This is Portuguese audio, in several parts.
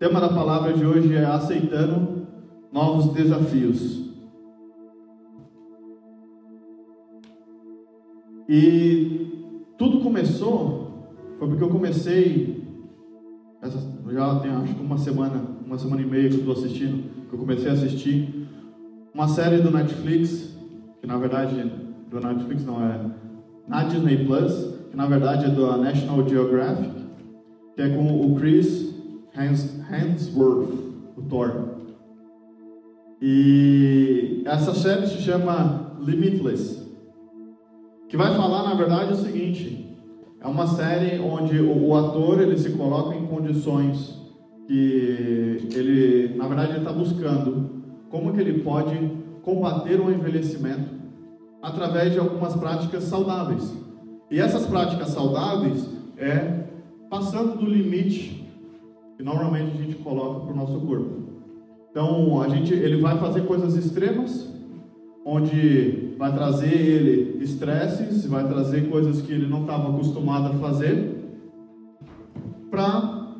tema da palavra de hoje é aceitando novos desafios. E tudo começou foi porque eu comecei essa, já tem acho que uma semana, uma semana e meia que eu estou assistindo, que eu comecei a assistir uma série do Netflix, que na verdade do Netflix não é na Disney Plus, que na verdade é do National Geographic, que é com o Chris Hemsworth, o Thor. E essa série se chama Limitless, que vai falar na verdade o seguinte: é uma série onde o, o ator ele se coloca em condições que ele, na verdade, está buscando como que ele pode combater o envelhecimento através de algumas práticas saudáveis. E essas práticas saudáveis é passando do limite que normalmente a gente coloca para o nosso corpo. Então, a gente, ele vai fazer coisas extremas, onde vai trazer ele estresses, vai trazer coisas que ele não estava acostumado a fazer, para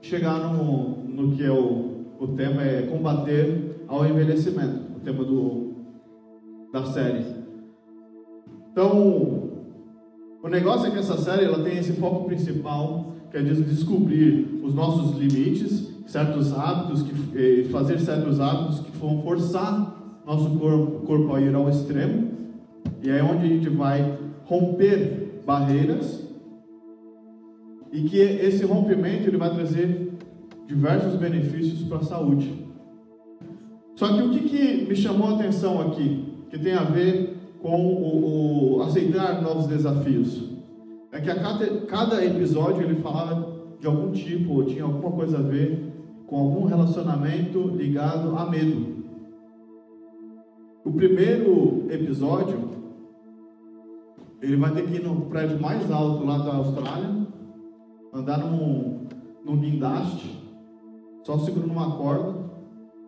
chegar no, no que é o, o tema é combater ao envelhecimento, o tema do, da série. Então, o negócio é que essa série ela tem esse foco principal, que é descobrir os nossos limites, certos hábitos, que, fazer certos hábitos que vão forçar nosso corpo, corpo a ir ao extremo, e é onde a gente vai romper barreiras, e que esse rompimento ele vai trazer diversos benefícios para a saúde. Só que o que, que me chamou a atenção aqui? que tem a ver com o, o aceitar novos desafios. É que a cada, cada episódio ele falava de algum tipo, ou tinha alguma coisa a ver com algum relacionamento ligado a medo. O primeiro episódio, ele vai ter que ir no prédio mais alto lá da Austrália, andar num, num guindaste, só segurando uma corda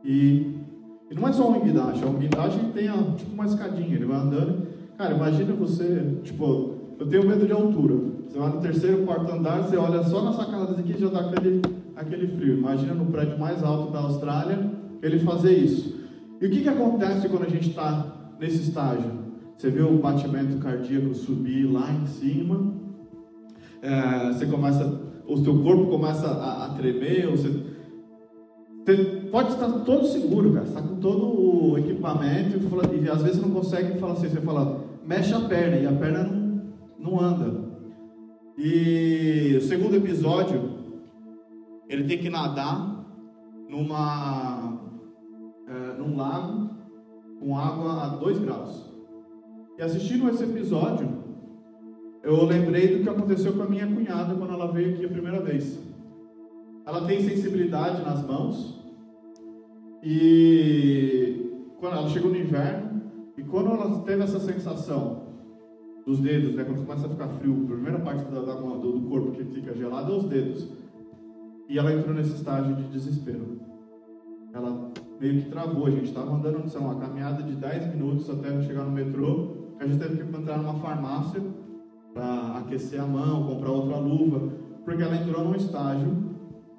e e não é só um guindaste, é um guindaste que tem tipo uma escadinha, ele vai andando. Cara, imagina você, tipo, eu tenho medo de altura. Você vai no terceiro, quarto andar, você olha só na sacada e já dá aquele, aquele frio. Imagina no prédio mais alto da Austrália ele fazer isso. E o que, que acontece quando a gente está nesse estágio? Você vê o batimento cardíaco subir lá em cima, é, você começa, o seu corpo começa a, a tremer, você você pode estar todo seguro, cara. Você está com todo o equipamento e, às vezes não consegue falar assim. Você fala, mexe a perna e a perna não, não anda. E o segundo episódio, ele tem que nadar numa, é, num lago com água a 2 graus. E assistindo esse episódio, eu lembrei do que aconteceu com a minha cunhada quando ela veio aqui a primeira vez. Ela tem sensibilidade nas mãos. E quando ela chegou no inverno, e quando ela teve essa sensação dos dedos, né, quando começa a ficar frio, a primeira parte da, da, do, corpo que fica gelado é os dedos. E ela entrou nesse estágio de desespero. Ela meio que travou. A gente estava andando, sei lá, uma caminhada de 10 minutos até chegar no metrô. A gente teve que entrar numa farmácia para aquecer a mão, comprar outra luva, porque ela entrou num estágio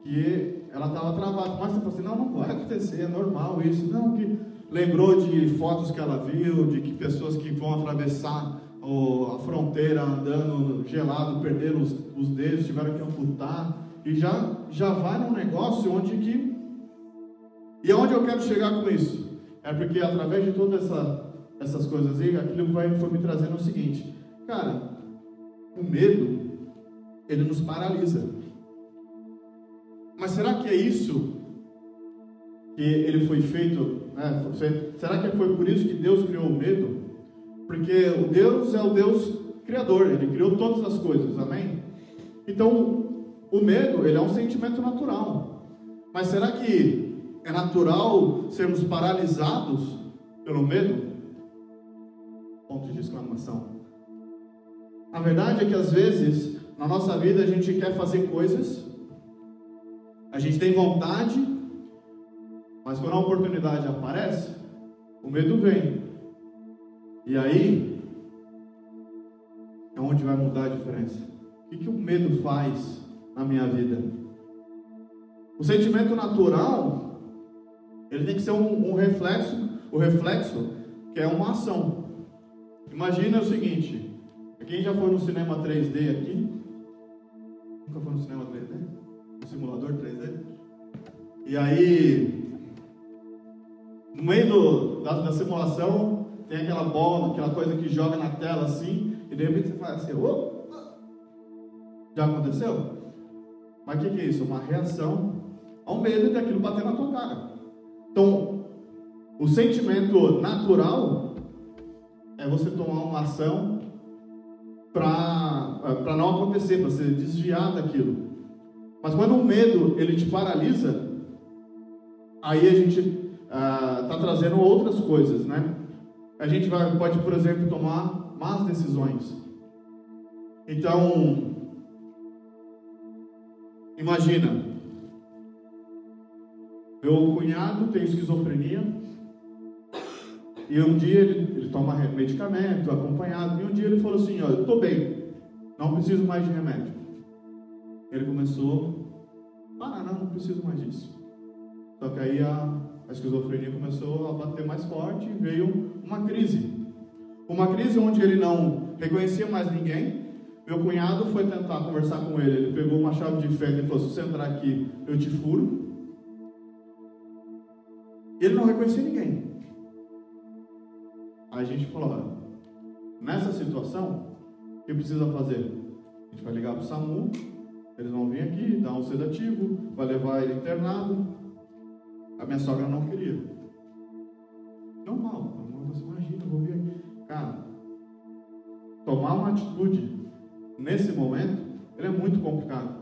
que ela estava travada. Mas você falou assim, não, não vai acontecer, é normal isso. Não, que lembrou de fotos que ela viu, de que pessoas que vão atravessar a fronteira andando gelado, perderam os, os dedos, tiveram que amputar. E já, já vai num negócio onde que... E aonde eu quero chegar com isso? É porque através de todas essa, essas coisas aí, aquilo vai, foi me trazendo o seguinte. Cara, o medo, ele nos paralisa. Mas será que é isso que ele foi feito? Né? Será que foi por isso que Deus criou o medo? Porque o Deus é o Deus criador, ele criou todas as coisas, amém? Então, o medo, ele é um sentimento natural. Mas será que é natural sermos paralisados pelo medo? Ponto de exclamação. A verdade é que às vezes, na nossa vida, a gente quer fazer coisas a gente tem vontade, mas quando a oportunidade aparece, o medo vem. E aí é onde vai mudar a diferença. O que, que o medo faz na minha vida? O sentimento natural, ele tem que ser um, um reflexo, o reflexo que é uma ação. Imagina o seguinte, quem já foi no cinema 3D aqui? Nunca foi no cinema 3D? No simulador 3D? E aí, no meio do, da, da, simulação, tem aquela bola, aquela coisa que joga na tela assim, e de repente você faz assim, oh, já aconteceu? Mas o que, que é isso? Uma reação ao medo de aquilo bater na tua cara. Então, o sentimento natural é você tomar uma ação para não acontecer, para você desviar daquilo. Mas quando o medo ele te paralisa, aí a gente está ah, trazendo outras coisas, né? A gente vai, pode, por exemplo, tomar más decisões. Então, imagina, meu cunhado tem esquizofrenia e um dia ele, ele toma medicamento acompanhado e um dia ele falou assim, olha, eu estou bem, não preciso mais de remédio. Ele começou, ah, não, não preciso mais disso. Só que aí a, a esquizofrenia começou a bater mais forte e veio uma crise. Uma crise onde ele não reconhecia mais ninguém. Meu cunhado foi tentar conversar com ele. Ele pegou uma chave de fenda e falou: Se você entrar aqui, eu te furo. Ele não reconhecia ninguém. Aí a gente falou: olha, nessa situação, o que precisa fazer? A gente vai ligar para o SAMU, eles vão vir aqui, dar um sedativo, vai levar ele internado. A minha sogra não queria. Normal, tomar uma atitude nesse momento, ele é muito complicado.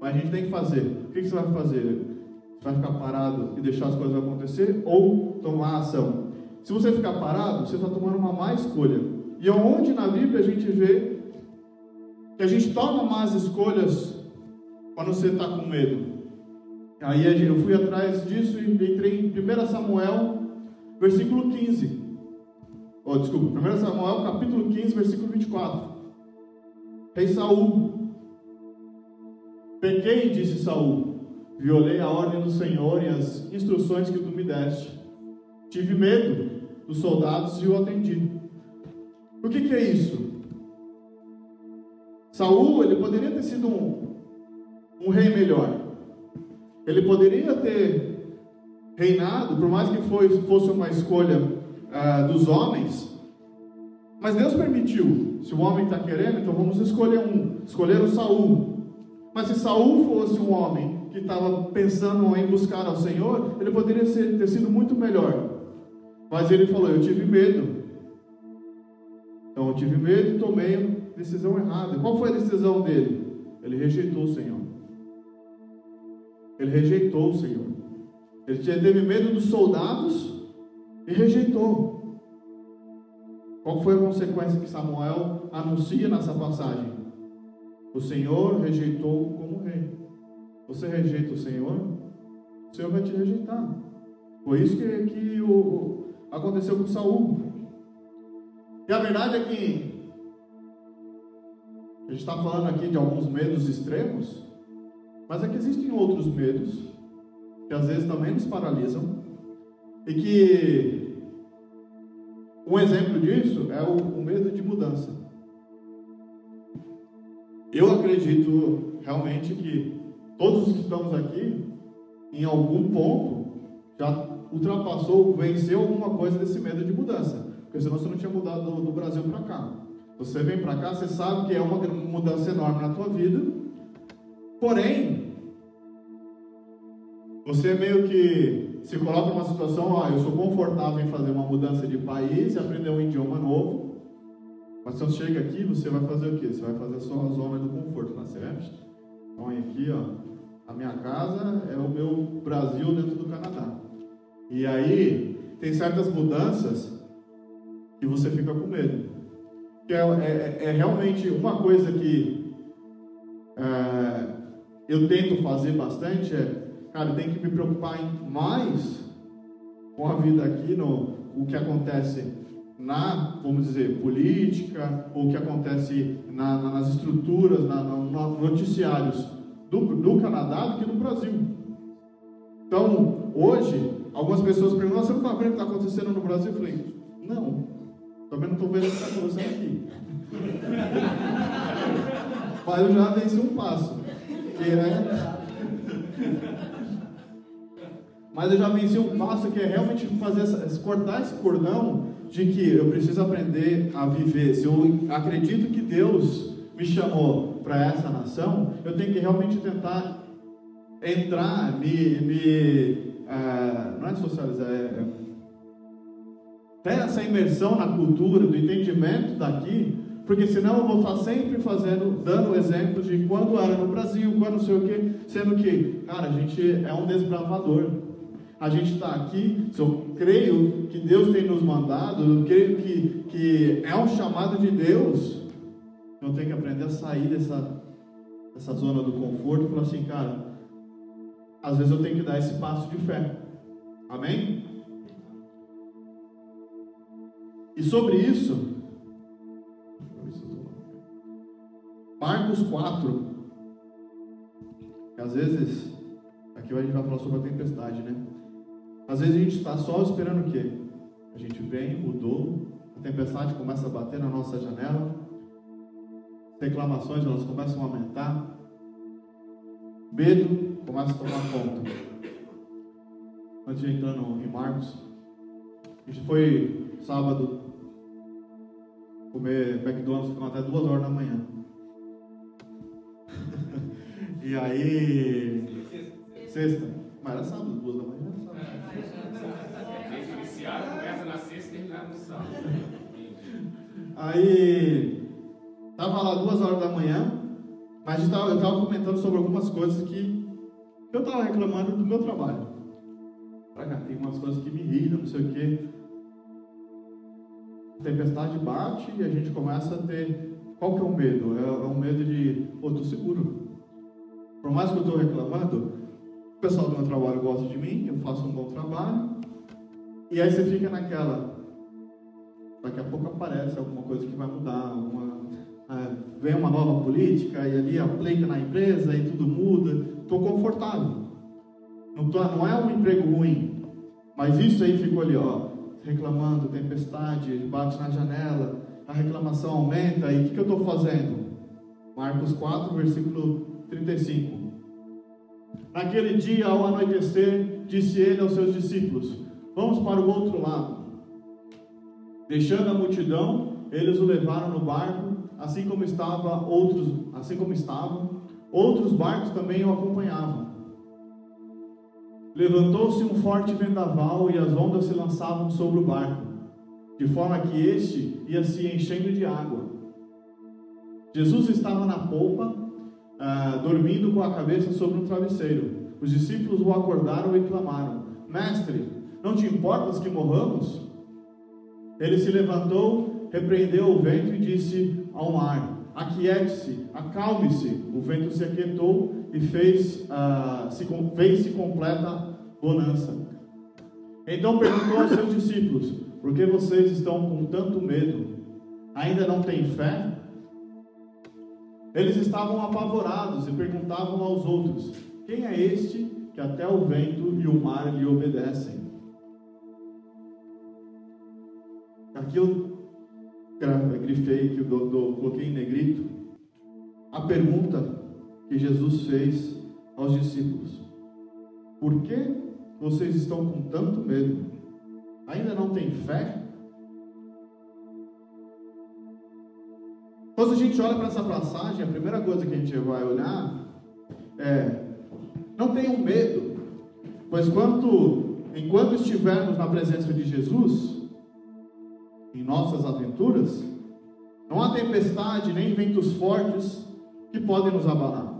Mas a gente tem que fazer. O que você vai fazer? Você vai ficar parado e deixar as coisas acontecer ou tomar ação? Se você ficar parado, você está tomando uma má escolha. E onde na Bíblia a gente vê que a gente toma más escolhas quando você está com medo. Aí eu fui atrás disso e entrei em 1 Samuel, versículo 15. Oh, desculpa, 1 Samuel, capítulo 15, versículo 24. Rei Saul. Pequei, disse Saul. Violei a ordem do Senhor e as instruções que tu me deste. Tive medo dos soldados e o atendi. O que, que é isso? Saul, ele poderia ter sido um, um rei melhor. Ele poderia ter reinado, por mais que fosse uma escolha uh, dos homens, mas Deus permitiu. Se o homem está querendo, então vamos escolher um. Escolher o Saul. Mas se Saul fosse um homem que estava pensando em buscar ao Senhor, ele poderia ter sido muito melhor. Mas ele falou: Eu tive medo. Então eu tive medo e tomei a decisão errada. Qual foi a decisão dele? Ele rejeitou o Senhor. Ele rejeitou o Senhor. Ele teve medo dos soldados e rejeitou. Qual foi a consequência que Samuel anuncia nessa passagem? O Senhor rejeitou como rei. Você rejeita o Senhor, o Senhor vai te rejeitar. Foi isso que, que o, aconteceu com Saul. E a verdade é que a gente está falando aqui de alguns medos extremos, mas é que existem outros medos que às vezes também nos paralisam e que um exemplo disso é o, o medo de mudança. Eu acredito realmente que todos que estamos aqui, em algum ponto, já ultrapassou, venceu alguma coisa desse medo de mudança. Porque senão você não tinha mudado do, do Brasil para cá. Você vem para cá, você sabe que é uma mudança enorme na tua vida. Porém, você meio que se coloca numa situação, ó, eu sou confortável em fazer uma mudança de país e aprender um idioma novo. Mas se você chega aqui, você vai fazer o quê? Você vai fazer só a zona do conforto, tá certo? Então aqui, ó, a minha casa é o meu Brasil dentro do Canadá. E aí tem certas mudanças que você fica com medo. Que é, é, é realmente uma coisa que é, eu tento fazer bastante é, cara, tem que me preocupar mais com a vida aqui, no o que acontece na, vamos dizer, política, ou o que acontece na, na, nas estruturas, na, nos noticiários do, do Canadá do que no Brasil. Então, hoje, algumas pessoas perguntam: você não está vendo o que está acontecendo no Brasil? Eu falei: não, também não estou vendo o que está acontecendo aqui. Mas eu já venci um passo. Que é... Mas eu já venci um passo que é realmente fazer essa, cortar esse cordão de que eu preciso aprender a viver. Se eu acredito que Deus me chamou para essa nação, eu tenho que realmente tentar entrar, me, me uh, não é socializar, é, é, ter essa imersão na cultura, do entendimento daqui, porque senão eu vou estar sempre fazendo, dando exemplos de quando era no Brasil, quando sei o quê, sendo que, cara, a gente é um desbravador. A gente está aqui, eu creio que Deus tem nos mandado, eu creio que, que é um chamado de Deus, eu tenho que aprender a sair dessa, dessa zona do conforto e falar assim, cara, às vezes eu tenho que dar esse passo de fé. Amém? E sobre isso, Marcos 4, que às vezes, aqui a gente vai falar sobre a tempestade, né? Às vezes a gente está só esperando o quê? A gente vem, mudou, a tempestade começa a bater na nossa janela, reclamações elas começam a aumentar, medo começa a tomar conta. Antes de entrar no, em Marcos, a gente foi sábado comer McDonald's ficou até duas horas da manhã. e aí. Sexta. Mas era sábado, duas da manhã era sábado. Eles iniciaram, começa na sexta e terminaram no sábado. Aí. Tava lá duas horas da manhã, mas eu estava comentando sobre algumas coisas que eu estava reclamando do meu trabalho. Cá, tem umas coisas que me irritam, não sei o quê. Tempestade bate e a gente começa a ter. Qual que é o medo? É, é o medo de, pô, tô seguro. Por mais que eu estou reclamando, o pessoal do meu trabalho gosta de mim, eu faço um bom trabalho. E aí você fica naquela. Daqui a pouco aparece alguma coisa que vai mudar, alguma ah, vem uma nova política e ali aplica na empresa e tudo muda. Estou confortável. Não, tô, não é um emprego ruim, mas isso aí ficou ali, ó, reclamando, tempestade, bate na janela, a reclamação aumenta, e o que, que eu estou fazendo? Marcos 4, versículo 35. Naquele dia, ao anoitecer, disse ele aos seus discípulos: Vamos para o outro lado. Deixando a multidão, eles o levaram no barco assim como estava outros, assim como estavam, outros barcos também o acompanhavam. Levantou-se um forte vendaval e as ondas se lançavam sobre o barco, de forma que este ia se enchendo de água. Jesus estava na polpa, ah, dormindo com a cabeça sobre um travesseiro. Os discípulos o acordaram e clamaram: Mestre, não te importas que morramos? Ele se levantou, repreendeu o vento e disse ao mar: Aquiete-se, acalme-se. O vento se aquietou e fez, uh, se, fez-se completa bonança. Então perguntou aos seus discípulos: Por que vocês estão com tanto medo? Ainda não têm fé? Eles estavam apavorados e perguntavam aos outros: Quem é este que até o vento e o mar lhe obedecem? Aquilo grifei que eu coloquei em negrito, a pergunta que Jesus fez aos discípulos: Por que vocês estão com tanto medo? Ainda não têm fé? Quando a gente olha para essa passagem, a primeira coisa que a gente vai olhar é: não tenham medo, pois quanto, enquanto estivermos na presença de Jesus, em nossas aventuras, não há tempestade nem ventos fortes que podem nos abalar,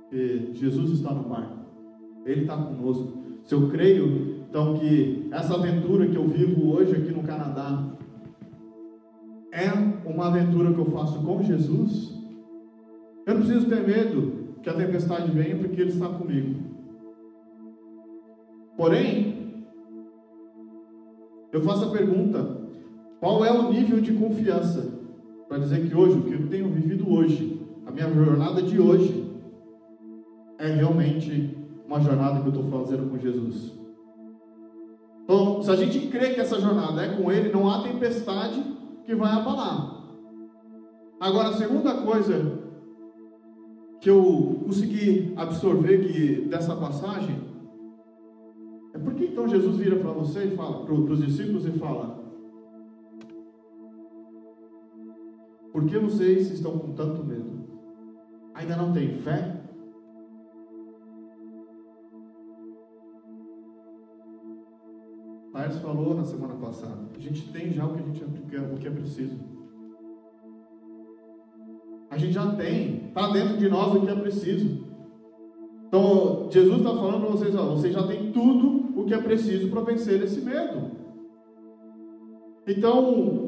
porque Jesus está no barco, Ele está conosco. Se eu creio, então, que essa aventura que eu vivo hoje aqui no Canadá é uma aventura que eu faço com Jesus, eu não preciso ter medo que a tempestade venha, porque Ele está comigo. Porém, eu faço a pergunta: qual é o nível de confiança para dizer que hoje, o que eu tenho vivido hoje, a minha jornada de hoje, é realmente uma jornada que eu estou fazendo com Jesus. Então, se a gente crê que essa jornada é com Ele, não há tempestade que vai abalar. Agora, a segunda coisa que eu consegui absorver que, dessa passagem é porque então Jesus vira para você e fala, para os discípulos e fala: Por que vocês estão com tanto medo? Ainda não têm fé? Laércio falou na semana passada. A gente tem já o que a gente o que é preciso. A gente já tem, está dentro de nós o que é preciso. Então, Jesus está falando para vocês, ó, vocês já têm tudo o que é preciso para vencer esse medo. Então,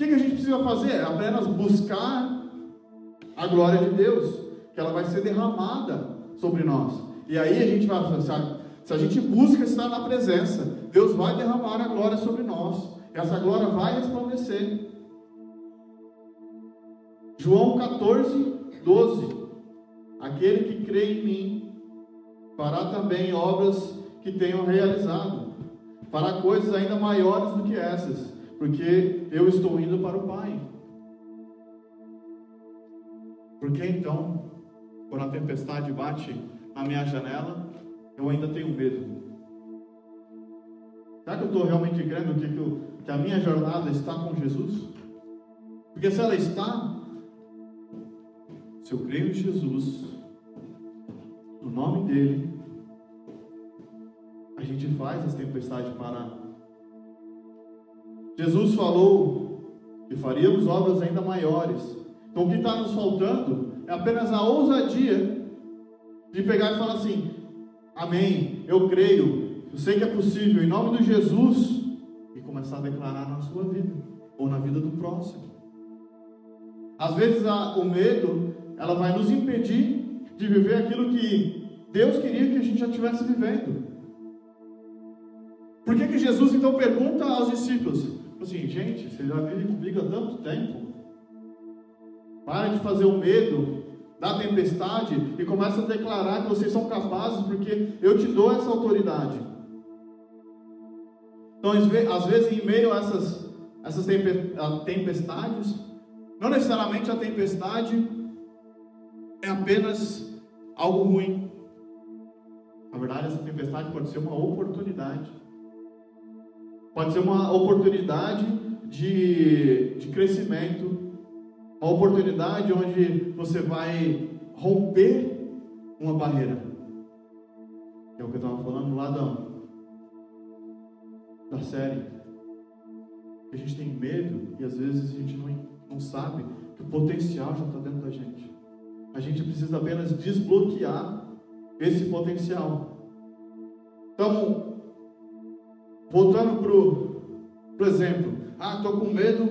que, que a gente precisa fazer? Apenas buscar a glória de Deus, que ela vai ser derramada sobre nós. E aí a gente vai se a gente busca estar na presença, Deus vai derramar a glória sobre nós. Essa glória vai resplandecer. João 14, 12. Aquele que crê em mim fará também obras que tenham realizado, fará coisas ainda maiores do que essas, porque eu estou indo para o Pai. Porque então, quando a tempestade bate na minha janela, eu ainda tenho medo. Será que eu estou realmente crendo que, que, a minha jornada está com Jesus? Porque se ela está, se eu creio em Jesus, no nome dEle, a gente faz as tempestades parar. Jesus falou que faríamos obras ainda maiores. Então o que está nos faltando é apenas a ousadia de pegar e falar assim: Amém, eu creio, eu sei que é possível, em nome de Jesus, e começar a declarar na sua vida ou na vida do próximo. Às vezes a, o medo ela vai nos impedir de viver aquilo que Deus queria que a gente já estivesse vivendo. Por que, que Jesus então pergunta aos discípulos? Assim, gente, vocês já vivem comigo há tanto tempo. Para de fazer o medo da tempestade e começa a declarar que vocês são capazes, porque eu te dou essa autoridade. Então, às vezes, em meio a essas, essas tempestades, não necessariamente a tempestade é apenas algo ruim. Na verdade, essa tempestade pode ser uma oportunidade. Pode ser uma oportunidade de, de crescimento, uma oportunidade onde você vai romper uma barreira. É o que eu estava falando lá da, da série. A gente tem medo e às vezes a gente não, não sabe que o potencial já está dentro da gente. A gente precisa apenas desbloquear esse potencial. Então, voltando para o exemplo. Ah, estou com medo,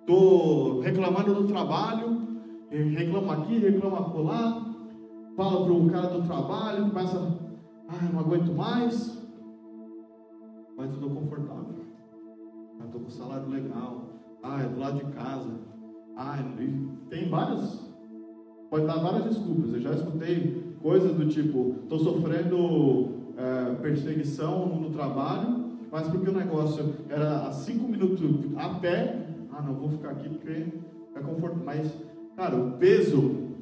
estou reclamando do trabalho, reclamo aqui, reclamo lá, fala para o cara do trabalho, começa, ah, não aguento mais, mas estou confortável. Estou com salário legal. Ah, é do lado de casa. Ah, tem várias pode dar várias desculpas. Eu já escutei coisas do tipo: estou sofrendo é, perseguição no trabalho, mas porque o negócio era a cinco minutos a pé, ah, não vou ficar aqui porque é conforto. Mas, cara, o peso,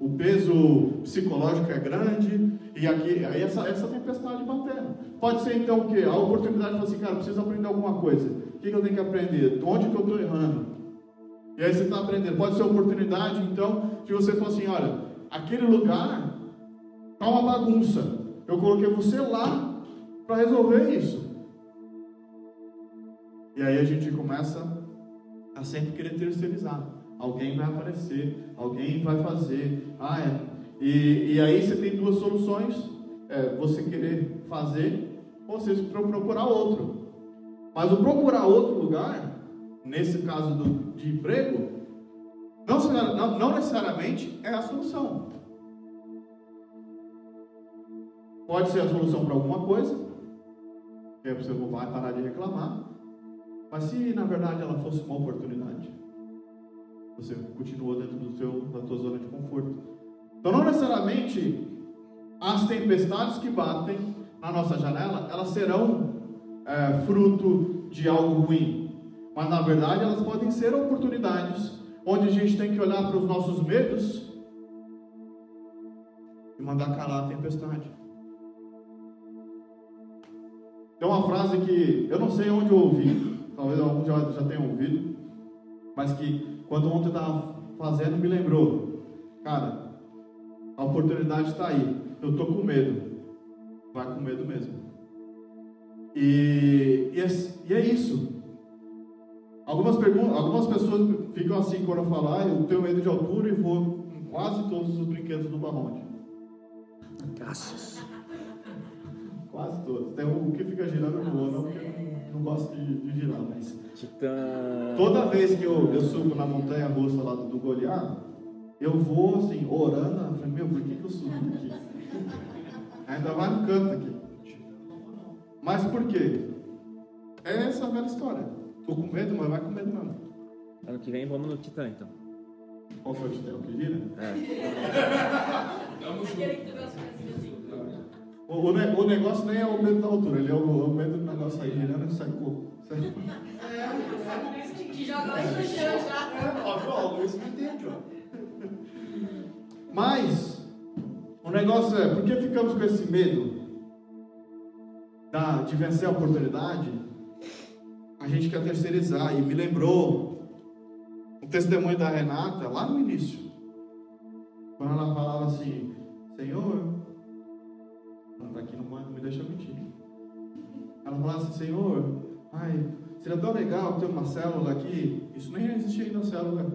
o peso psicológico é grande e aqui, aí essa, essa tempestade batendo. Pode ser então o quê? A oportunidade de falar assim, cara, preciso aprender alguma coisa. O que, que eu tenho que aprender? Onde que eu estou errando? E aí você está aprendendo. Pode ser oportunidade, então, de você falar assim: olha, aquele lugar está uma bagunça. Eu coloquei você lá para resolver isso. E aí a gente começa a sempre querer terceirizar. Alguém vai aparecer, alguém vai fazer. Ah, é. E, e aí você tem duas soluções: é, você querer fazer ou você procurar outro. Mas o procurar outro lugar nesse caso do, de emprego, não, não, não necessariamente é a solução. Pode ser a solução para alguma coisa, que aí você vai parar de reclamar, mas se na verdade ela fosse uma oportunidade, você continua dentro do seu, da tua zona de conforto. Então não necessariamente as tempestades que batem na nossa janela, elas serão é, fruto de algo ruim. Mas na verdade elas podem ser oportunidades onde a gente tem que olhar para os nossos medos e mandar calar a tempestade. Tem uma frase que eu não sei onde eu ouvi, talvez alguns já, já tenham ouvido, mas que quando ontem estava fazendo me lembrou. Cara, a oportunidade está aí. Eu estou com medo. Vai com medo mesmo. E, e, é, e é isso. Algumas, algumas pessoas ficam assim quando eu falar, ah, eu tenho medo de altura e vou em quase todos os brinquedos do Barronte. Graças. Quase todos. Tem o que fica girando no vou, gosto de, de girar, mas. Titã. Toda vez que eu, eu subo na montanha russa lá do, do eu vou assim, orando, eu falei, meu, por que, que eu subo aqui? Ainda vai no canto aqui. Mas por quê? É essa velha história. Tô com medo, mas vai com medo mesmo. Ano que vem vamos no Titã então. Qual foi o Titã? O que gira? É. Vamos o, o, o, negócio nem é o medo da altura, ele é o, o medo do negócio aí girando e sai corpo. Sai... É, que já vai no chão já. Ó, ó, isso me entende, ó. Mas, o negócio é, por que ficamos com esse medo da, de vencer a oportunidade? A gente quer terceirizar, e me lembrou o testemunho da Renata lá no início, quando ela falava assim: Senhor, ela está aqui, não, me deixa mentir. Ela falava assim: Senhor, ai, seria tão legal ter uma célula aqui. Isso nem existia ainda célula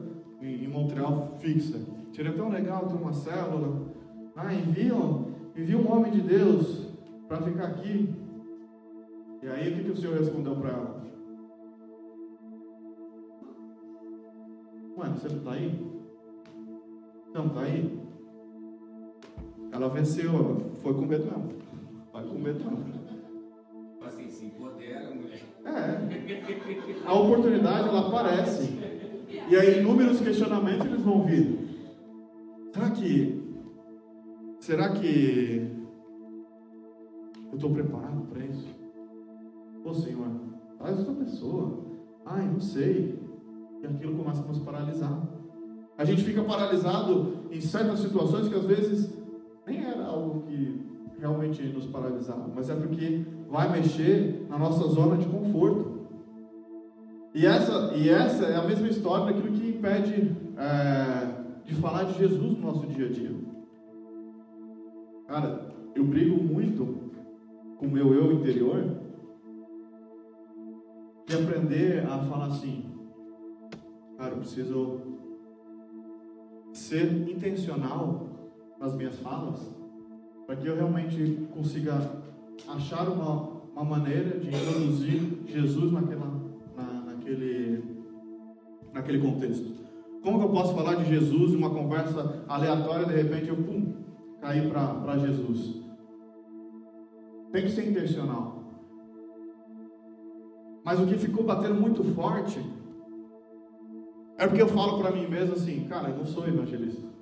em, em Montreal fixa. Seria tão legal ter uma célula. Ah, enviam, envia um homem de Deus para ficar aqui. E aí o que, que o Senhor respondeu para ela? Ué, você não está aí? Você não está aí? Ela venceu, foi com medo mesmo. Vai com medo mesmo. Tipo assim, se empodera, mulher. É. A oportunidade, ela aparece. E aí inúmeros questionamentos eles vão vir. Será que. Será que. Eu estou preparado para isso? Ô Senhor, faz outra pessoa. Ai, não sei. E aquilo começa a nos paralisar. A gente fica paralisado em certas situações que às vezes que realmente nos paralisava, mas é porque vai mexer na nossa zona de conforto. E essa, e essa é a mesma história daquilo que impede é, de falar de Jesus no nosso dia a dia. Cara, eu brigo muito com o meu eu interior de aprender a falar assim, cara, eu preciso ser intencional nas minhas falas, para que eu realmente consiga achar uma, uma maneira de introduzir Jesus naquela, na, naquele, naquele contexto. Como que eu posso falar de Jesus em uma conversa aleatória, de repente eu pum, cair para Jesus? Tem que ser intencional. Mas o que ficou batendo muito forte é porque eu falo para mim mesmo assim, cara, eu não sou evangelista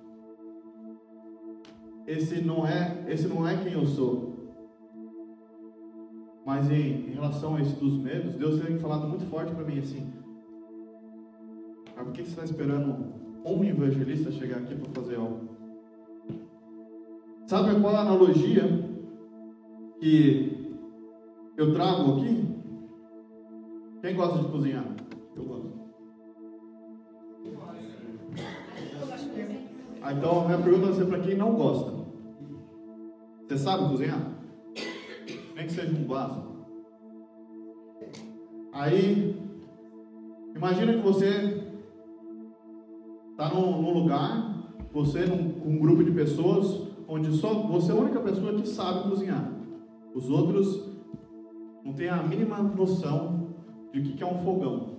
esse não é, esse não é quem eu sou. Mas em, em relação a esse dos medos, Deus tem falado muito forte para mim assim. Ah, por que você está esperando um evangelista chegar aqui para fazer algo? Sabe qual a analogia que eu trago aqui? Quem gosta de cozinhar? Eu gosto. Ah, então a minha pergunta vai ser para quem não gosta. Você sabe cozinhar? Nem que seja um vaso. Aí, imagina que você está num, num, lugar, você num, com um grupo de pessoas, onde só você é a única pessoa que sabe cozinhar. Os outros não têm a mínima noção de o que é um fogão.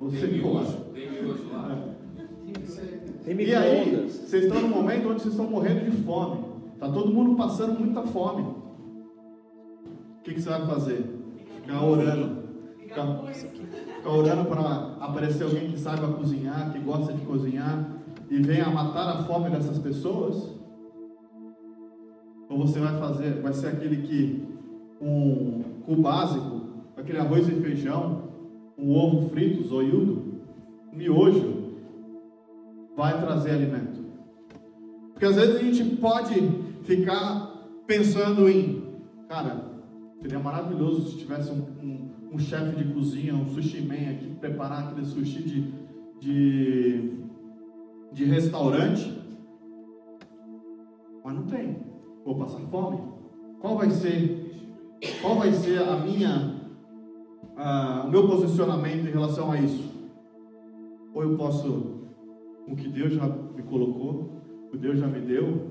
Você tem miojo, tem miojo lá. É. Tem e aí, vocês estão num momento onde vocês estão morrendo de fome. Está todo mundo passando muita fome. O que, que você vai fazer? Ficar orando. Ficar, ficar orando para aparecer alguém que saiba cozinhar, que gosta de cozinhar. e venha matar a fome dessas pessoas? Ou você vai fazer, vai ser aquele que com, com o básico, aquele arroz e feijão, um ovo frito, zoiudo, um miojo, vai trazer alimento? Porque às vezes a gente pode ficar pensando em, cara, seria maravilhoso se tivesse um, um, um chefe de cozinha, um sushi man aqui, preparar aquele sushi de, de, de restaurante. Mas não tem. Vou passar fome. Qual vai ser, qual vai ser a minha, o meu posicionamento em relação a isso? Ou eu posso, o que Deus já me colocou, o que Deus já me deu,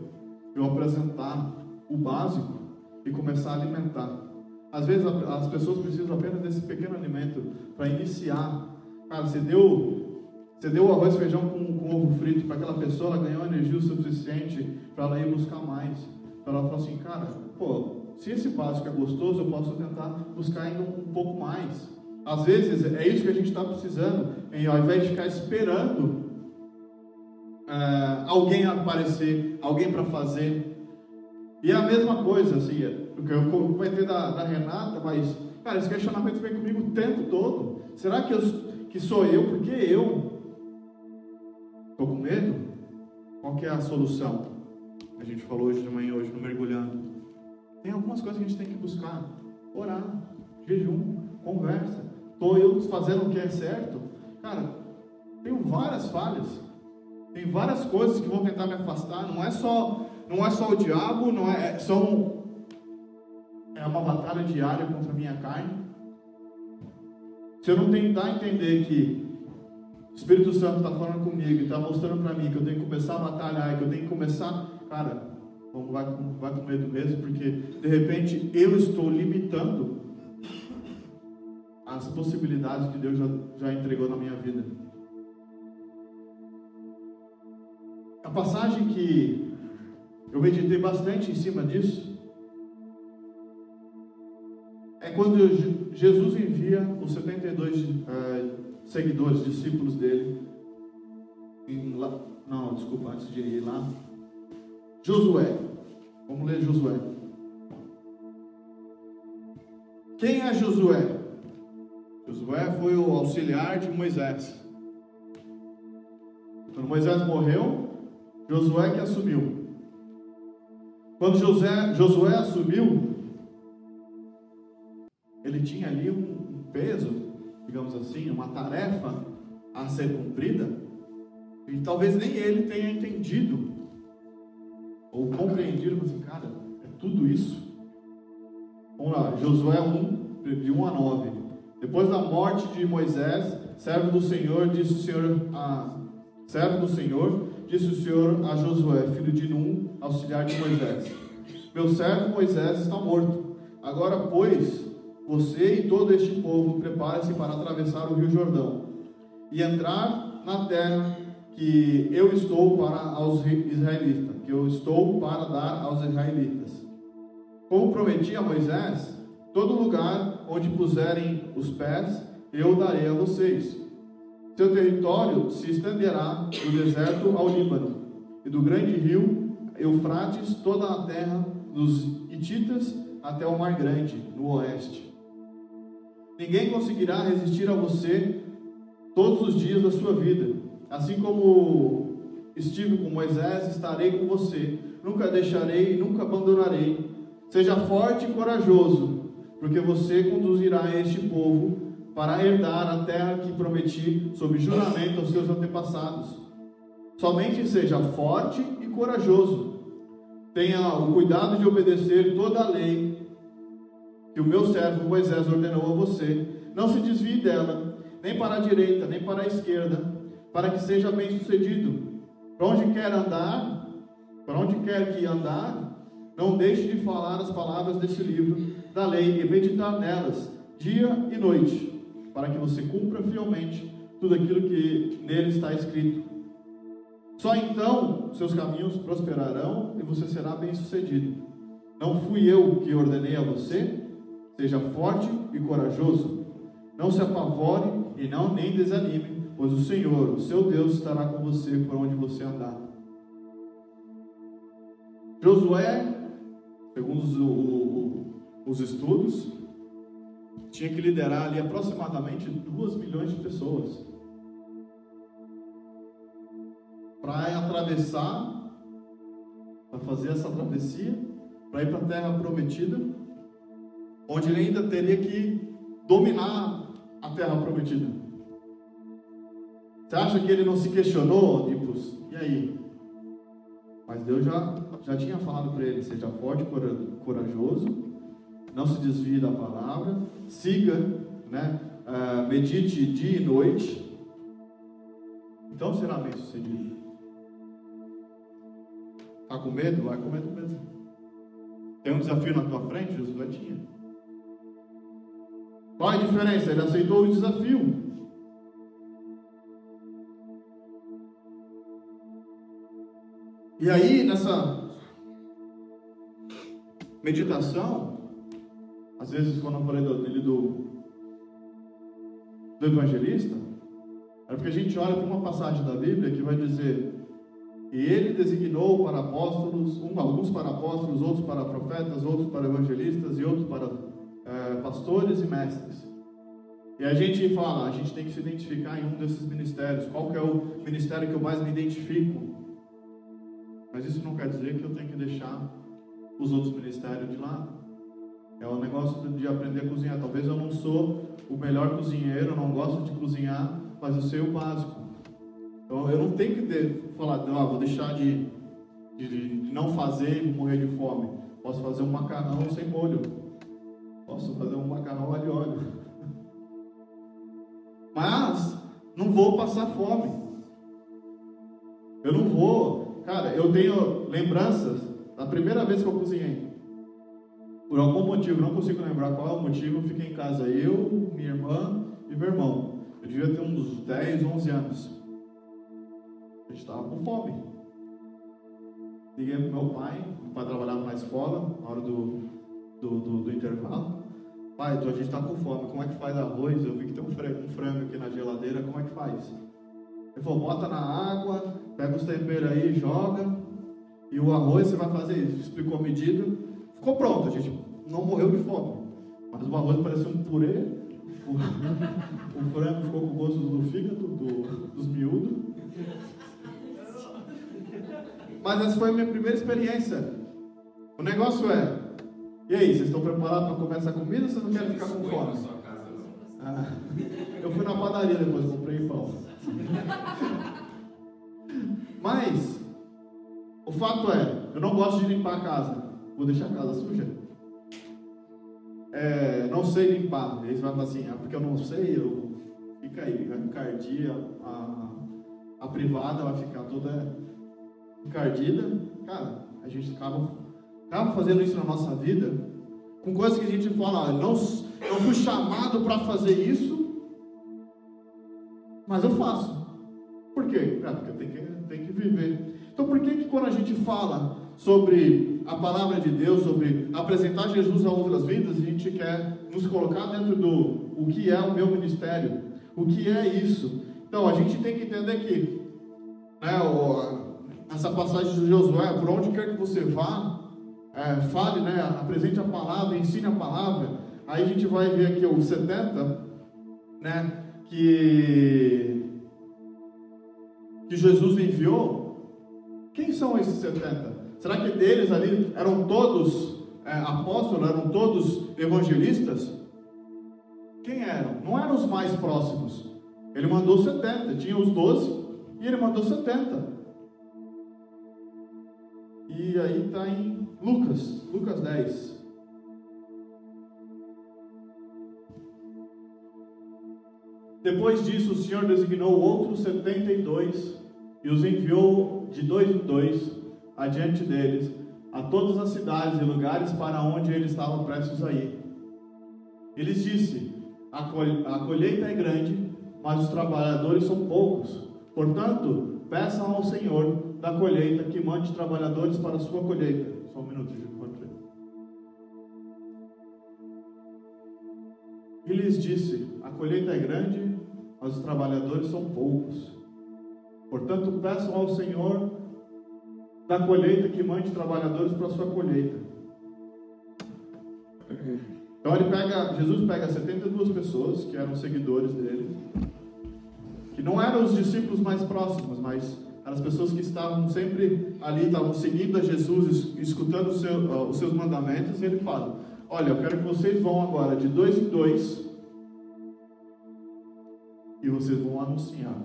eu apresentar o básico e começar a alimentar. Às vezes as pessoas precisam apenas desse pequeno alimento para iniciar. Cara, você deu, você deu arroz e feijão com, com ovo frito para aquela pessoa, ela ganhou energia o suficiente para ela ir buscar mais. Para ela falar assim, cara, pô, se esse básico é gostoso, eu posso tentar buscar ainda um pouco mais. Às vezes é isso que a gente está precisando, em, ao invés de ficar esperando é, alguém aparecer, alguém para fazer. E é a mesma coisa, assim, o que eu comentei da, da Renata, mas, cara, esse questionamento vem comigo o tempo todo. Será que, eu, que sou eu? Porque eu estou com medo? Qual que é a solução? A gente falou hoje de manhã, hoje no Mergulhando. Tem algumas coisas que a gente tem que buscar. Orar, jejum, conversa. Estou eu fazendo o que é certo? Cara, tenho várias falhas. Tem várias coisas que vão tentar me afastar. Não é só, não é só o diabo, não é, são é uma batalha diária contra a minha carne. Se eu não tentar entender que o Espírito Santo está falando comigo está mostrando para mim que eu tenho que começar a batalhar, que eu tenho que começar, cara, vamos vai, vai com medo mesmo, porque de repente eu estou limitando as possibilidades que Deus já, já entregou na minha vida. A passagem que eu meditei bastante em cima disso é quando Jesus envia os 72 uh, seguidores, discípulos dele. Lá, não, desculpa, antes de ir lá. Josué. Vamos ler Josué. Quem é Josué? Josué foi o auxiliar de Moisés. Quando Moisés morreu, Josué que assumiu. Quando José, Josué assumiu, ele tinha ali um, peso, digamos assim, uma tarefa a ser cumprida, e talvez nem ele tenha entendido ou compreendido, assim, cara, é tudo isso. Vamos lá, Josué 1, de 1 a 9. Depois da morte de Moisés, servo do Senhor, disse o Senhor a servo do Senhor, disse o Senhor a Josué, filho de Num, auxiliar de Moisés: Meu servo Moisés está morto. Agora, pois, você e todo este povo preparem-se para atravessar o rio Jordão e entrar na terra que eu estou para os israelitas, que eu estou para dar aos israelitas. Como prometi a Moisés, todo lugar onde puserem os pés, eu darei a vocês. Seu território se estenderá do deserto ao Líbano, e do grande rio Eufrates, toda a terra dos Hititas até o Mar Grande, no oeste. Ninguém conseguirá resistir a você todos os dias da sua vida. Assim como estive com Moisés, estarei com você. Nunca deixarei, nunca abandonarei. Seja forte e corajoso, porque você conduzirá este povo para herdar a terra que prometi sob juramento aos seus antepassados. Somente seja forte e corajoso. Tenha o cuidado de obedecer toda a lei que o meu servo Moisés ordenou a você. Não se desvie dela, nem para a direita, nem para a esquerda, para que seja bem sucedido. Para onde quer andar, para onde quer que andar, não deixe de falar as palavras desse livro da lei e meditar nelas, dia e noite, para que você cumpra fielmente tudo aquilo que nele está escrito. Só então seus caminhos prosperarão e você será bem sucedido. Não fui eu que ordenei a você? Seja forte e corajoso. Não se apavore e não nem desanime, pois o Senhor, o seu Deus, estará com você por onde você andar. Josué, segundo os, os estudos, tinha que liderar ali aproximadamente 2 milhões de pessoas para atravessar, para fazer essa travessia, para ir para a terra prometida, onde ele ainda teria que dominar a terra prometida. Você acha que ele não se questionou, tipo, e aí? Mas Deus já, já tinha falado para ele: seja forte cora- corajoso, não se desvie da palavra, siga, né? ah, medite dia e noite, então será bem sucedido. Está com medo? Vai com medo mesmo. Tem um desafio na tua frente? Josué tinha. Qual é a diferença? Ele aceitou o desafio. E aí, nessa meditação, às vezes quando eu falei dele do, do evangelista, é porque a gente olha para uma passagem da Bíblia que vai dizer e ele designou para apóstolos, um, alguns para apóstolos, outros para profetas, outros para evangelistas e outros para eh, pastores e mestres. E a gente fala, a gente tem que se identificar em um desses ministérios. Qual que é o ministério que eu mais me identifico? Mas isso não quer dizer que eu tenho que deixar os outros ministérios de lado. É o negócio de aprender a cozinhar. Talvez eu não sou o melhor cozinheiro, não gosto de cozinhar, mas eu sei o básico. Então eu não tenho que ter, falar, não, vou deixar de, de, de não fazer e morrer de fome. Posso fazer um macarrão sem molho. Posso fazer um macarrão alho e óleo. Mas não vou passar fome. Eu não vou. Cara, eu tenho lembranças da primeira vez que eu cozinhei. Por algum motivo, não consigo lembrar qual é o motivo, fiquei em casa, eu, minha irmã e meu irmão. Eu devia ter uns 10, 11 anos. A gente estava com fome. Liguei para meu pai, meu pai trabalhava na escola, na hora do, do, do, do intervalo. Pai, a gente está com fome, como é que faz arroz? Eu vi que tem um frango, um frango aqui na geladeira, como é que faz? Ele falou, bota na água, pega os temperos aí, joga, e o arroz você vai fazer isso. Explicou a medida, ficou pronto, a gente não morreu de fome. Mas o arroz parecia um purê, o, o frango ficou com o gosto do fígado, do, dos miúdos. Mas essa foi a minha primeira experiência. O negócio é, e aí, vocês estão preparados para comer essa comida ou vocês não querem ficar com fome? Ah, eu fui na padaria depois, comprei pão. Mas, o fato é, eu não gosto de limpar a casa. Vou deixar a casa suja. É, não sei limpar. Eles vão falar assim, ah, porque eu não sei, eu... fica aí, a, a, a privada, vai ficar toda encardida. Cara, a gente acaba, acaba fazendo isso na nossa vida, com coisas que a gente fala, "Ah, não, eu fui chamado para fazer isso, mas eu faço. Por quê? É, porque eu tenho que, tenho que viver. Então, por que, que quando a gente fala sobre a palavra de Deus, sobre apresentar Jesus a outras vidas, a gente quer nos colocar dentro do o que é o meu ministério? O que é isso? Então, a gente tem que entender que né, essa passagem de Josué, por onde quer que você vá, é, fale, né, apresente a palavra, ensine a palavra. Aí a gente vai ver aqui o 70, né, que, que Jesus enviou. Quem são esses 70? Será que deles ali eram todos é, apóstolos, eram todos evangelistas? Quem eram? Não eram os mais próximos. Ele mandou 70, tinha os 12 e ele mandou 70. E aí está em Lucas, Lucas 10. Depois disso, o Senhor designou outros setenta e dois e os enviou de dois em dois adiante deles a todas as cidades e lugares para onde ele estava prestes a ir. Eles disse: a col- a colheita é grande, mas os trabalhadores são poucos. Portanto, peçam ao Senhor da colheita que mande trabalhadores para a sua colheita. Só um minuto, Gil. E lhes disse: A colheita é grande, mas os trabalhadores são poucos. Portanto, peçam ao Senhor da colheita que mande trabalhadores para a sua colheita. Então ele pega, Jesus pega 72 pessoas que eram seguidores dele, que não eram os discípulos mais próximos, mas eram as pessoas que estavam sempre ali, estavam seguindo a Jesus, escutando os seus, os seus mandamentos, e ele fala: Olha, eu quero que vocês vão agora de dois em dois e vocês vão anunciar.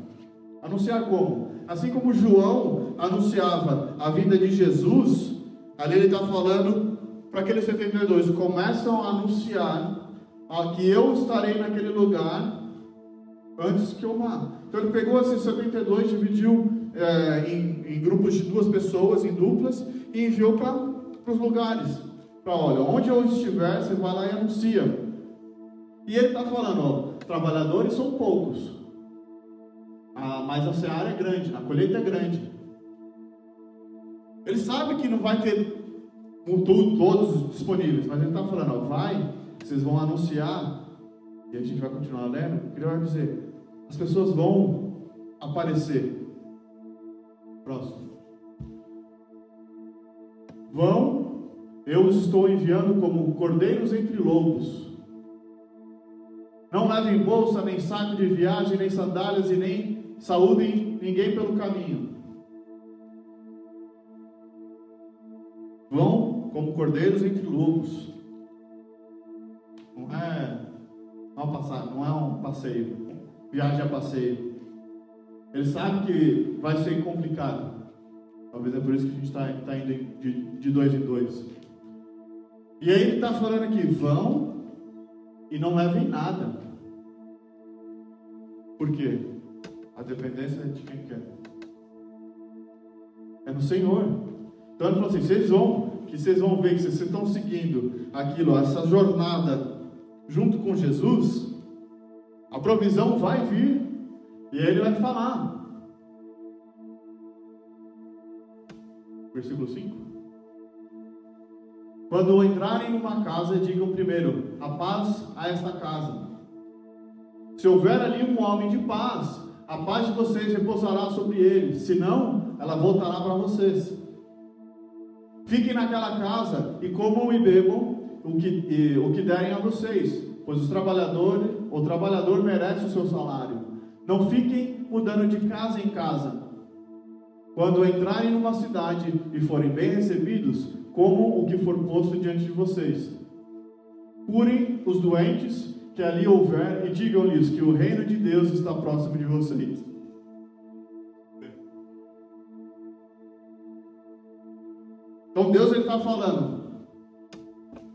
Anunciar como? Assim como João anunciava a vinda de Jesus, ali ele está falando para aqueles 72, começam a anunciar ó, que eu estarei naquele lugar antes que eu vá. Então ele pegou esses 72, dividiu é, em, em, grupos de duas pessoas, em duplas, e enviou para os lugares. Para, olha, onde eu estiver, você vai lá e anuncia. E ele está falando, ó, trabalhadores são poucos, ah, mas a seara é grande, a colheita é grande. Ele sabe que não vai ter todos disponíveis, mas ele está falando, ó, vai, vocês vão anunciar, e a gente vai continuar lendo, ele vai dizer, as pessoas vão aparecer. Próximo. Vão, eu os estou enviando como cordeiros entre lobos. Não levem bolsa, nem saco de viagem, nem sandálias e nem saúdem ninguém pelo caminho. Vão como cordeiros entre lobos. Não é, não passeio, não é um passeio. Viagem a passeio. Ele sabe que vai ser complicado. Talvez é por isso que a gente está tá indo de, de dois em dois. E aí ele está falando aqui: vão e não levem nada. Por quê? A dependência de quem quer. É no Senhor. Então ele falou assim: vocês vão, que vocês vão ver que vocês estão seguindo aquilo, essa jornada junto com Jesus, a provisão vai vir e ele vai falar. Versículo 5. Quando entrarem numa casa, digam primeiro: a paz a esta casa. Se houver ali um homem de paz, a paz de vocês repousará sobre ele, senão ela voltará para vocês. Fiquem naquela casa e comam e bebam o que, e, o que derem a vocês, pois os trabalhadores, o trabalhador merece o seu salário. Não fiquem mudando de casa em casa. Quando entrarem numa cidade e forem bem recebidos, comam o que for posto diante de vocês. Curem os doentes que ali houver e digam-lhes que o reino de Deus está próximo de vocês. Então Deus ele está falando,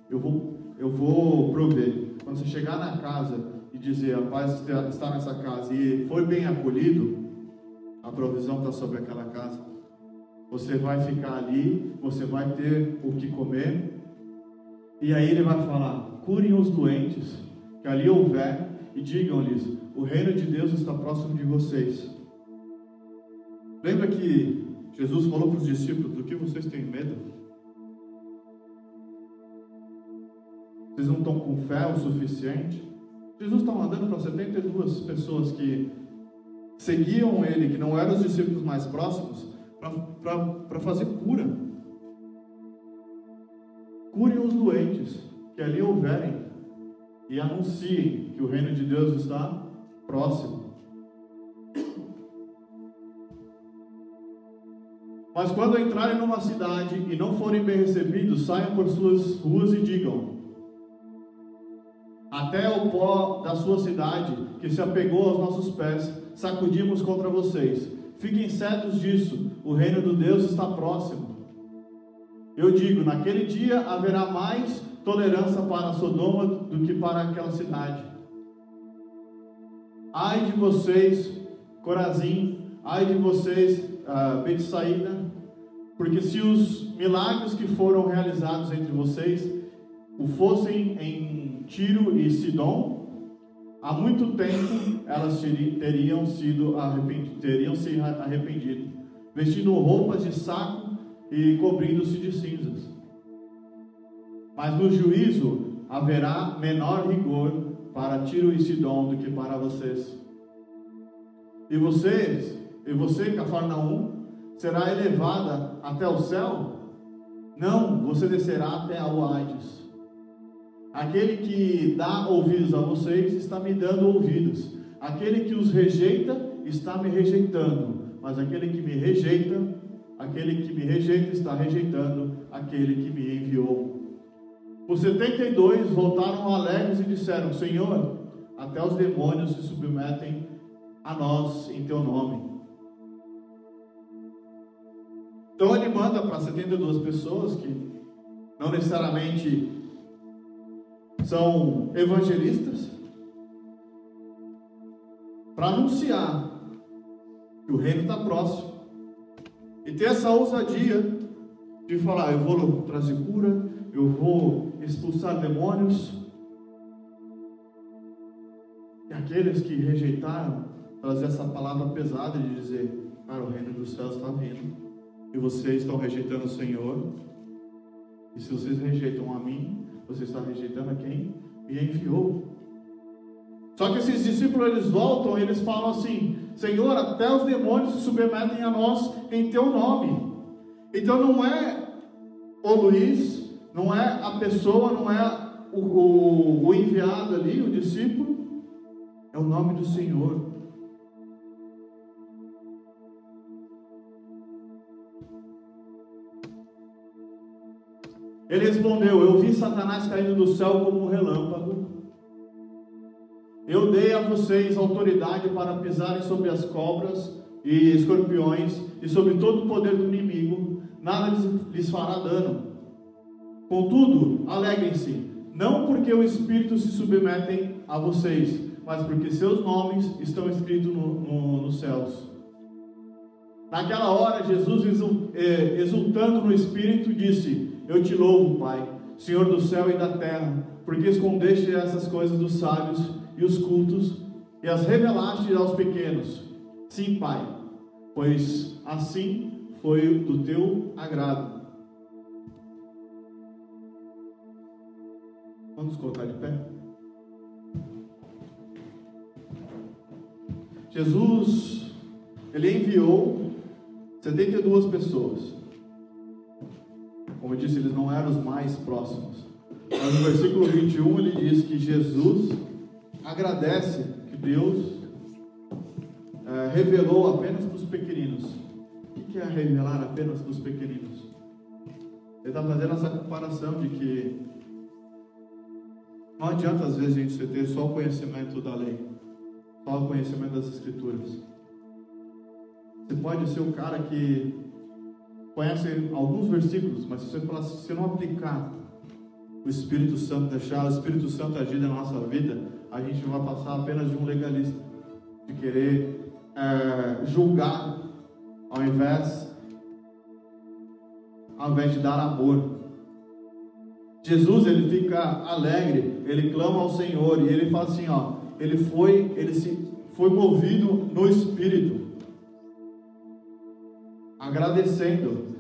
eu vou, eu vou prover. Quando você chegar na casa e dizer a paz está nessa casa e foi bem acolhido, a provisão está sobre aquela casa. Você vai ficar ali, você vai ter o que comer. E aí ele vai falar: curem os doentes que ali houver, e digam-lhes: o reino de Deus está próximo de vocês. Lembra que Jesus falou para os discípulos: do que vocês têm medo? Vocês não estão com fé o suficiente? Jesus está mandando para 72 pessoas que seguiam ele, que não eram os discípulos mais próximos, para fazer cura. Curem os doentes que ali houverem e anunciem que o reino de Deus está próximo. Mas quando entrarem numa cidade e não forem bem recebidos, saiam por suas ruas e digam: Até o pó da sua cidade, que se apegou aos nossos pés, sacudimos contra vocês. Fiquem certos disso, o reino do Deus está próximo. Eu digo: naquele dia haverá mais tolerância para Sodoma do que para aquela cidade. Ai de vocês, Corazim, ai de vocês, uh, Betsaída, porque se os milagres que foram realizados entre vocês o fossem em Tiro e Sidom, há muito tempo elas teriam sido arrependidas, teriam se arrependido, vestindo roupas de saco e cobrindo-se de cinzas. Mas no juízo haverá menor rigor para Tiro e Sidom do que para vocês. e vocês, e você, Cafarnaum, será elevada até o céu? Não, você descerá até o Hades. Aquele que dá ouvidos a vocês está me dando ouvidos. Aquele que os rejeita está me rejeitando. Mas aquele que me rejeita, aquele que me rejeita está rejeitando aquele que me enviou. Os 72 voltaram alegres e disseram: Senhor, até os demônios se submetem a nós em teu nome. Então ele manda para 72 pessoas que não necessariamente são evangelistas para anunciar que o reino está próximo e ter essa ousadia de falar: eu vou trazer cura, eu vou expulsar demônios. E aqueles que rejeitaram trazer essa palavra pesada de dizer: cara, o reino dos céus está vindo e vocês estão rejeitando o Senhor. E se vocês rejeitam a mim, você está rejeitando a quem me enviou. Só que esses discípulos eles voltam e eles falam assim: Senhor, até os demônios se submetem a nós em teu nome. Então não é o Luiz, não é a pessoa, não é o, o, o enviado ali, o discípulo, é o nome do Senhor. Ele respondeu: Eu vi Satanás caindo do céu como um relâmpago. Eu dei a vocês autoridade para pisarem sobre as cobras e escorpiões e sobre todo o poder do inimigo. Nada lhes fará dano. Contudo, alegrem-se, não porque o Espírito se submetem a vocês, mas porque seus nomes estão escritos no, no, nos céus. Naquela hora, Jesus, eh, exultando no Espírito, disse: Eu te louvo, Pai, Senhor do céu e da terra, porque escondeste essas coisas dos sábios e os cultos e as revelaste aos pequenos. Sim, Pai, pois assim foi do teu agrado. Vamos colocar de pé? Jesus, ele enviou 72 pessoas. Como eu disse, eles não eram os mais próximos. Mas no versículo 21 ele diz que Jesus agradece que Deus é, revelou apenas para os pequeninos. O que é revelar apenas para os pequeninos? Ele está fazendo essa comparação de que não adianta às vezes a gente ter só o conhecimento da lei, só o conhecimento das escrituras. Você pode ser o cara que conhece alguns versículos, mas se você falar, se você não aplicar o Espírito Santo, deixar o Espírito Santo agir na nossa vida, a gente vai passar apenas de um legalista, de querer é, julgar ao invés, ao invés de dar amor. Jesus ele fica alegre, ele clama ao Senhor e ele fala assim, ó, ele foi, ele se foi movido no Espírito agradecendo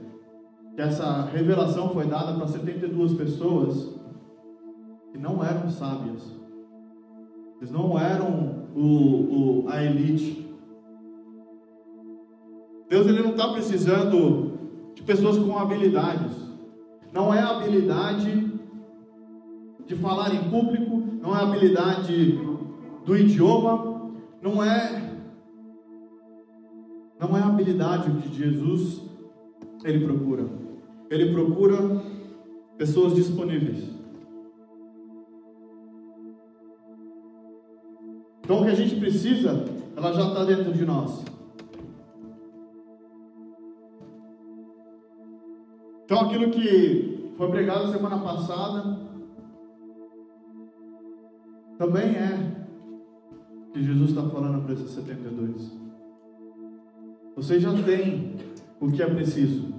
que essa revelação foi dada para 72 pessoas que não eram sábias, eles não eram o, o, a elite. Deus ele não está precisando de pessoas com habilidades. Não é habilidade de falar em público, não é habilidade do idioma, não é não é habilidade que Jesus ele procura. Ele procura pessoas disponíveis. Então o que a gente precisa, ela já está dentro de nós. Então aquilo que foi pregado semana passada também é que Jesus está falando para esses 72. Você já tem o que é preciso.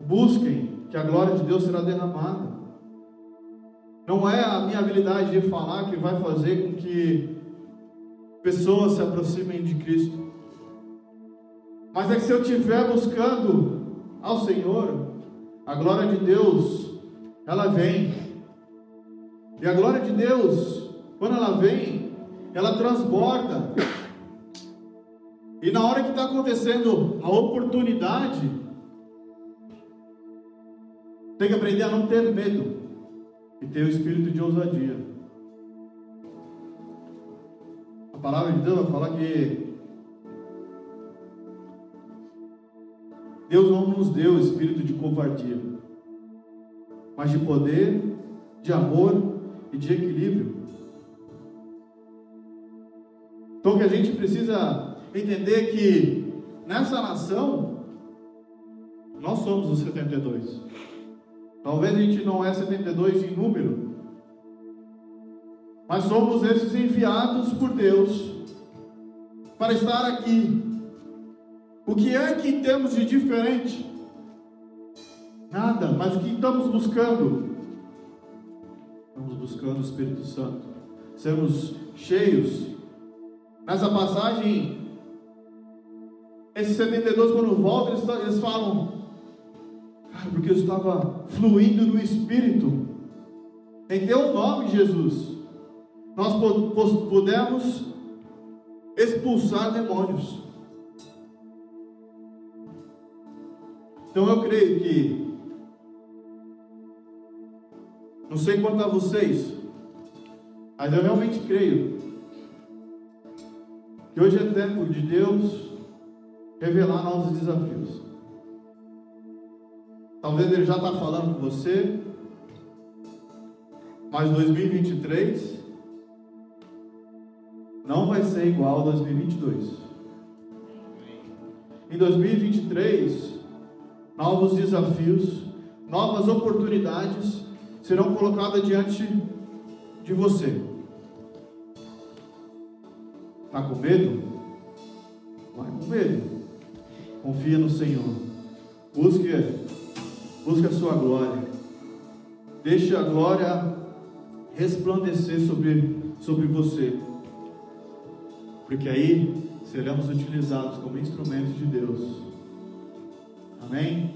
Busquem, que a glória de Deus será derramada. Não é a minha habilidade de falar que vai fazer com que pessoas se aproximem de Cristo. Mas é que se eu estiver buscando ao Senhor, a glória de Deus, ela vem. E a glória de Deus, quando ela vem, ela transborda. E na hora que está acontecendo a oportunidade, tem que aprender a não ter medo e ter o espírito de ousadia. A palavra de Deus vai falar que Deus não nos deu o espírito de covardia, mas de poder, de amor e de equilíbrio. Então o que a gente precisa entender que nessa nação nós somos os 72. Talvez a gente não é 72 em número, mas somos esses enviados por Deus para estar aqui. O que é que temos de diferente? Nada, mas o que estamos buscando? Buscando o Espírito Santo. Sermos cheios. Nessa passagem, esses 72 quando voltam, eles, falam, porque eu estava fluindo no Espírito. Em teu nome, Jesus nós pudemos expulsar demônios. Então eu creio que, não sei quanto a vocês, mas eu realmente creio que hoje é tempo de Deus revelar novos desafios. Talvez Ele já está falando com você, mas 2023 não vai ser igual a 2022. Em 2023, novos desafios, novas oportunidades serão colocadas diante de você. Está com medo? Vai com medo. Confia no Senhor. Busque, busque a sua glória. Deixe a glória resplandecer sobre, sobre você porque aí seremos utilizados como instrumentos de Deus. Amém?